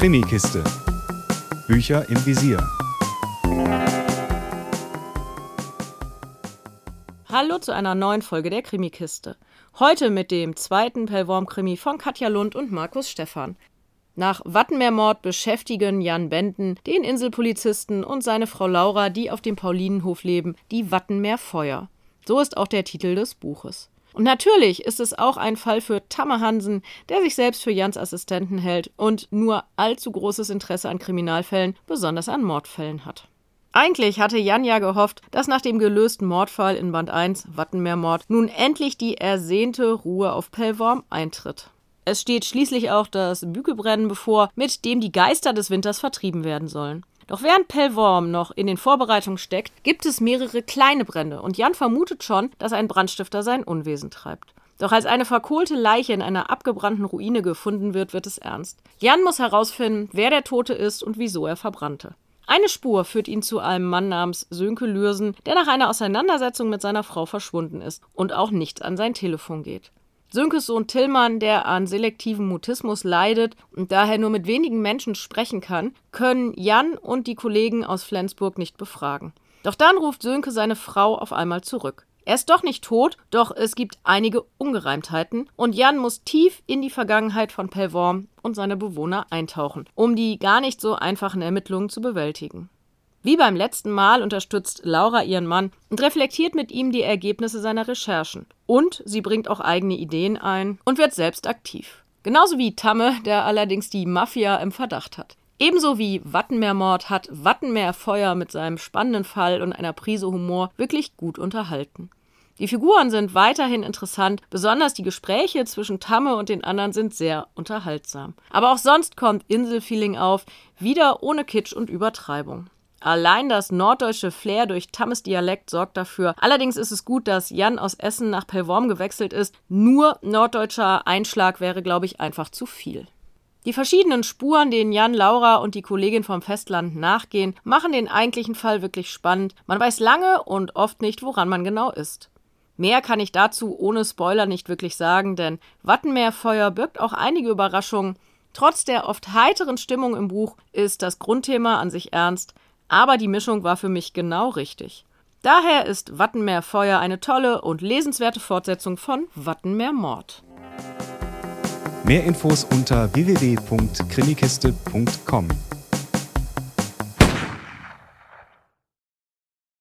Krimikiste. Bücher im Visier. Hallo zu einer neuen Folge der Krimikiste. Heute mit dem zweiten Pellworm-Krimi von Katja Lund und Markus Stephan. Nach Wattenmeermord beschäftigen Jan Benden, den Inselpolizisten und seine Frau Laura, die auf dem Paulinenhof leben, die Wattenmeerfeuer. So ist auch der Titel des Buches. Und natürlich ist es auch ein Fall für Tamme Hansen, der sich selbst für Jans Assistenten hält und nur allzu großes Interesse an Kriminalfällen, besonders an Mordfällen hat. Eigentlich hatte Jan ja gehofft, dass nach dem gelösten Mordfall in Band 1 Wattenmeermord nun endlich die ersehnte Ruhe auf Pellworm eintritt. Es steht schließlich auch das Bügelbrennen bevor, mit dem die Geister des Winters vertrieben werden sollen. Doch während Pellworm noch in den Vorbereitungen steckt, gibt es mehrere kleine Brände und Jan vermutet schon, dass ein Brandstifter sein Unwesen treibt. Doch als eine verkohlte Leiche in einer abgebrannten Ruine gefunden wird, wird es ernst. Jan muss herausfinden, wer der Tote ist und wieso er verbrannte. Eine Spur führt ihn zu einem Mann namens Sönke Lürsen, der nach einer Auseinandersetzung mit seiner Frau verschwunden ist und auch nicht an sein Telefon geht. Sönkes Sohn Tillmann, der an selektivem Mutismus leidet und daher nur mit wenigen Menschen sprechen kann, können Jan und die Kollegen aus Flensburg nicht befragen. Doch dann ruft Sönke seine Frau auf einmal zurück. Er ist doch nicht tot, doch es gibt einige Ungereimtheiten und Jan muss tief in die Vergangenheit von Pellworm und seine Bewohner eintauchen, um die gar nicht so einfachen Ermittlungen zu bewältigen. Wie beim letzten Mal unterstützt Laura ihren Mann und reflektiert mit ihm die Ergebnisse seiner Recherchen. Und sie bringt auch eigene Ideen ein und wird selbst aktiv. Genauso wie Tamme, der allerdings die Mafia im Verdacht hat. Ebenso wie Wattenmeermord hat Wattenmeerfeuer mit seinem spannenden Fall und einer Prise Humor wirklich gut unterhalten. Die Figuren sind weiterhin interessant, besonders die Gespräche zwischen Tamme und den anderen sind sehr unterhaltsam. Aber auch sonst kommt Inselfeeling auf, wieder ohne Kitsch und Übertreibung. Allein das norddeutsche Flair durch Tammes Dialekt sorgt dafür. Allerdings ist es gut, dass Jan aus Essen nach Pellworm gewechselt ist. Nur norddeutscher Einschlag wäre, glaube ich, einfach zu viel. Die verschiedenen Spuren, denen Jan, Laura und die Kollegin vom Festland nachgehen, machen den eigentlichen Fall wirklich spannend. Man weiß lange und oft nicht, woran man genau ist. Mehr kann ich dazu ohne Spoiler nicht wirklich sagen, denn Wattenmeerfeuer birgt auch einige Überraschungen. Trotz der oft heiteren Stimmung im Buch ist das Grundthema an sich ernst, aber die Mischung war für mich genau richtig. Daher ist Wattenmeer Feuer eine tolle und lesenswerte Fortsetzung von Wattenmeer Mord. Mehr Infos unter www.krimikiste.com.